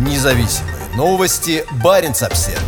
Независимые новости. Барин обсерва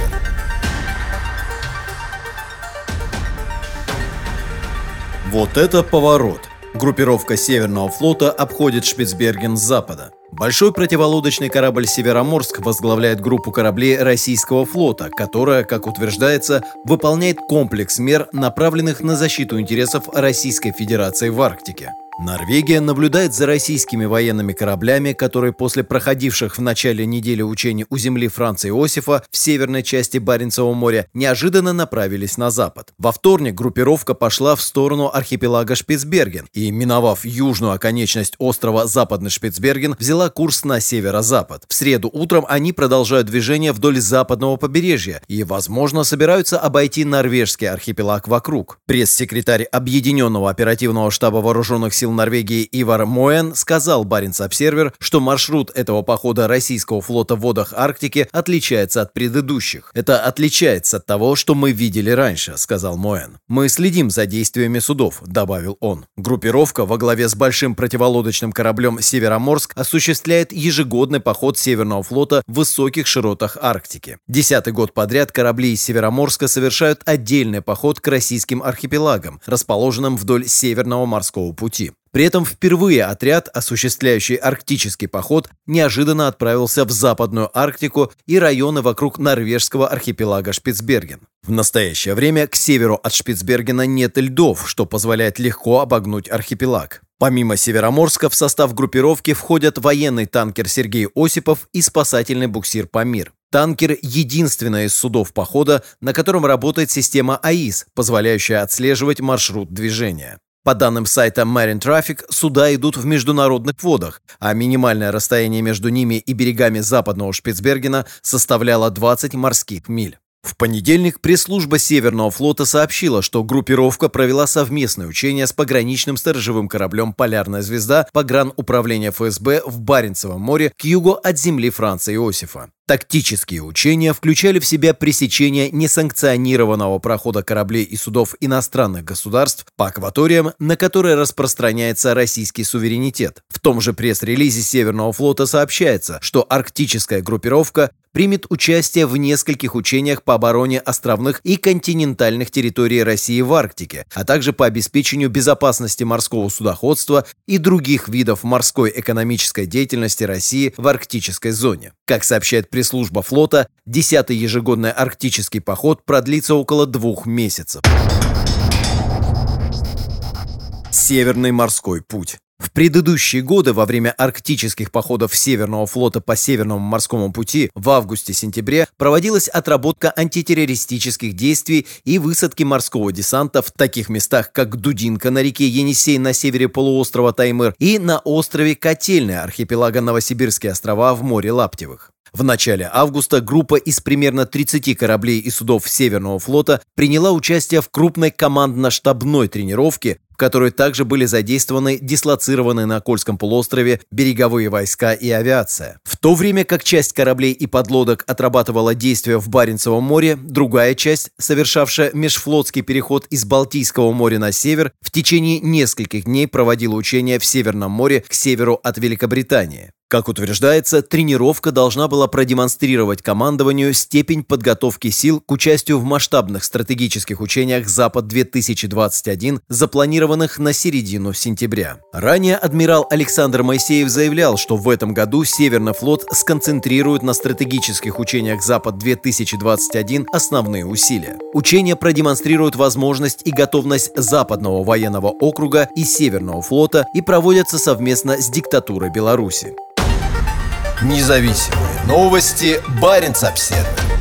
Вот это поворот. Группировка Северного флота обходит Шпицберген с запада. Большой противолодочный корабль «Североморск» возглавляет группу кораблей российского флота, которая, как утверждается, выполняет комплекс мер, направленных на защиту интересов Российской Федерации в Арктике. Норвегия наблюдает за российскими военными кораблями, которые после проходивших в начале недели учений у земли Франца Иосифа в северной части Баренцева моря неожиданно направились на запад. Во вторник группировка пошла в сторону архипелага Шпицберген и, миновав южную оконечность острова Западный Шпицберген, взяла курс на северо-запад. В среду утром они продолжают движение вдоль западного побережья и, возможно, собираются обойти норвежский архипелаг вокруг. Пресс-секретарь Объединенного оперативного штаба вооруженных сил Норвегии Ивар Моэн сказал Баренц-Обсервер, что маршрут этого похода российского флота в водах Арктики отличается от предыдущих. Это отличается от того, что мы видели раньше, сказал Моэн. Мы следим за действиями судов, добавил он. Группировка во главе с большим противолодочным кораблем «Североморск» осуществляет ежегодный поход Северного флота в высоких широтах Арктики. Десятый год подряд корабли из Североморска совершают отдельный поход к российским архипелагам, расположенным вдоль Северного морского пути. При этом впервые отряд, осуществляющий арктический поход, неожиданно отправился в Западную Арктику и районы вокруг норвежского архипелага Шпицберген. В настоящее время к северу от Шпицбергена нет льдов, что позволяет легко обогнуть архипелаг. Помимо Североморска в состав группировки входят военный танкер Сергей Осипов и спасательный буксир «Памир». Танкер – единственное из судов похода, на котором работает система АИС, позволяющая отслеживать маршрут движения. По данным сайта Marine Traffic, суда идут в международных водах, а минимальное расстояние между ними и берегами западного Шпицбергена составляло 20 морских миль. В понедельник пресс-служба Северного флота сообщила, что группировка провела совместное учение с пограничным сторожевым кораблем «Полярная звезда» погрануправления ФСБ в Баренцевом море к югу от земли Франца Иосифа. Тактические учения включали в себя пресечение несанкционированного прохода кораблей и судов иностранных государств по акваториям, на которые распространяется российский суверенитет. В том же пресс-релизе Северного флота сообщается, что арктическая группировка примет участие в нескольких учениях по обороне островных и континентальных территорий России в Арктике, а также по обеспечению безопасности морского судоходства и других видов морской экономической деятельности России в арктической зоне. Как сообщает пресс-служба флота, 10-й ежегодный арктический поход продлится около двух месяцев. Северный морской путь. В предыдущие годы во время арктических походов Северного флота по Северному морскому пути в августе-сентябре проводилась отработка антитеррористических действий и высадки морского десанта в таких местах, как Дудинка на реке Енисей на севере полуострова Таймыр и на острове Котельная архипелага Новосибирские острова в море Лаптевых. В начале августа группа из примерно 30 кораблей и судов Северного флота приняла участие в крупной командно-штабной тренировке, которой также были задействованы дислоцированные на Кольском полуострове береговые войска и авиация. В то время как часть кораблей и подлодок отрабатывала действия в Баренцевом море, другая часть, совершавшая межфлотский переход из Балтийского моря на север, в течение нескольких дней проводила учения в Северном море к северу от Великобритании. Как утверждается, тренировка должна была продемонстрировать командованию степень подготовки сил к участию в масштабных стратегических учениях «Запад-2021», запланированных на середину сентября. Ранее адмирал Александр Моисеев заявлял, что в этом году Северный флот сконцентрирует на стратегических учениях «Запад-2021» основные усилия. Учения продемонстрируют возможность и готовность Западного военного округа и Северного флота и проводятся совместно с диктатурой Беларуси. Независимые новости. Барин обседный.